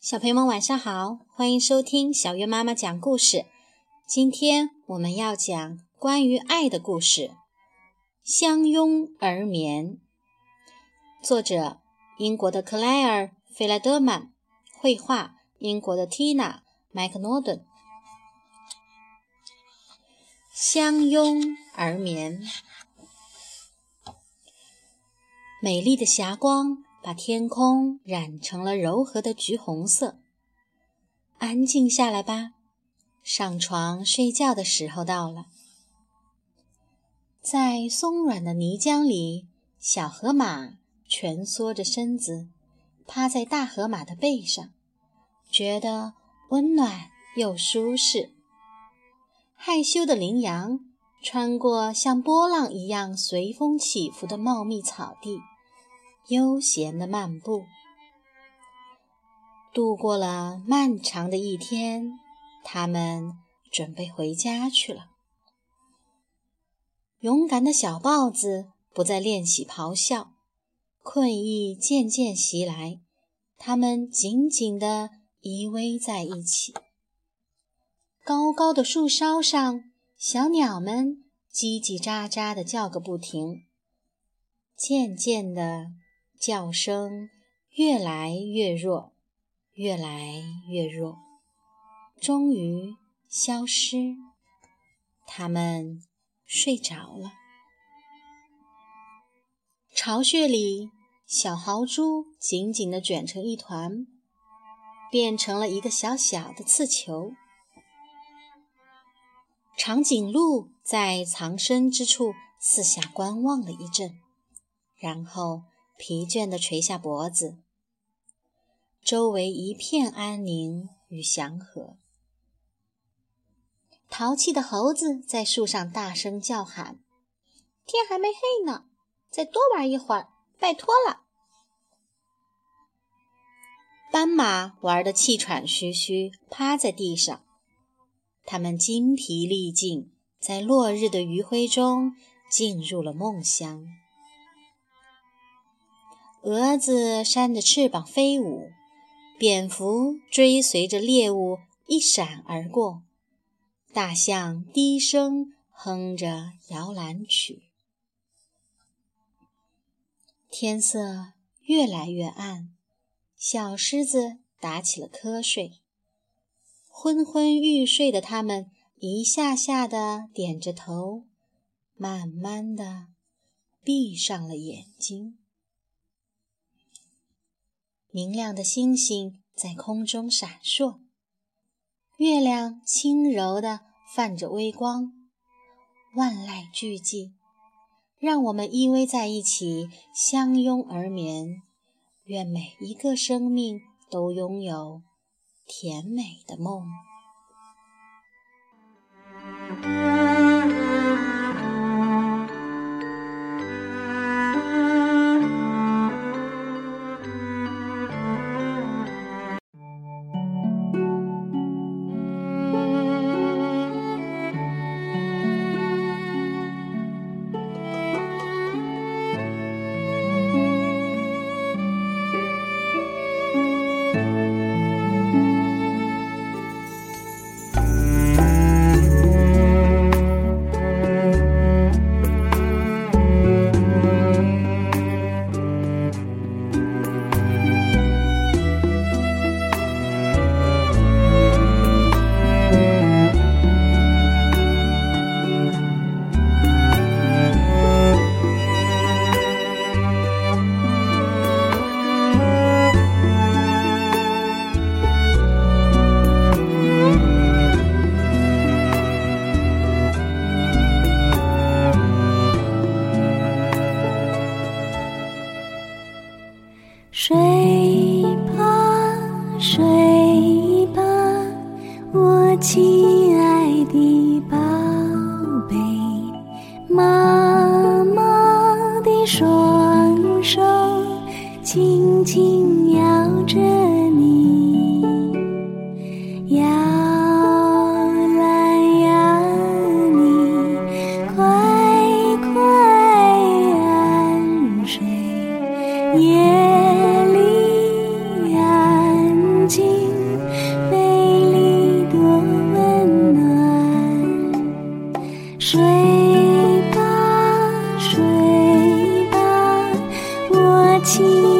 小朋友们晚上好，欢迎收听小月妈妈讲故事。今天我们要讲关于爱的故事，《相拥而眠》。作者：英国的克莱尔·费莱德曼，绘画：英国的 Tina ·麦克诺顿。相拥而眠，美丽的霞光。把天空染成了柔和的橘红色。安静下来吧，上床睡觉的时候到了。在松软的泥浆里，小河马蜷缩着身子，趴在大河马的背上，觉得温暖又舒适。害羞的羚羊穿过像波浪一样随风起伏的茂密草地。悠闲的漫步，度过了漫长的一天。他们准备回家去了。勇敢的小豹子不再练习咆哮，困意渐渐袭来。他们紧紧地依偎在一起。高高的树梢上，小鸟们叽叽喳喳地叫个不停。渐渐的。叫声越来越弱，越来越弱，终于消失。他们睡着了。巢穴里，小豪猪紧紧地卷成一团，变成了一个小小的刺球。长颈鹿在藏身之处四下观望了一阵，然后。疲倦地垂下脖子，周围一片安宁与祥和。淘气的猴子在树上大声叫喊：“天还没黑呢，再多玩一会儿，拜托了！”斑马玩得气喘吁吁，趴在地上。它们精疲力尽，在落日的余晖中进入了梦乡。蛾子扇着翅膀飞舞，蝙蝠追随着猎物一闪而过，大象低声哼着摇篮曲。天色越来越暗，小狮子打起了瞌睡。昏昏欲睡的它们一下下地点着头，慢慢地闭上了眼睛。明亮的星星在空中闪烁，月亮轻柔地泛着微光，万籁俱寂。让我们依偎在一起，相拥而眠。愿每一个生命都拥有甜美的梦。睡吧睡吧我亲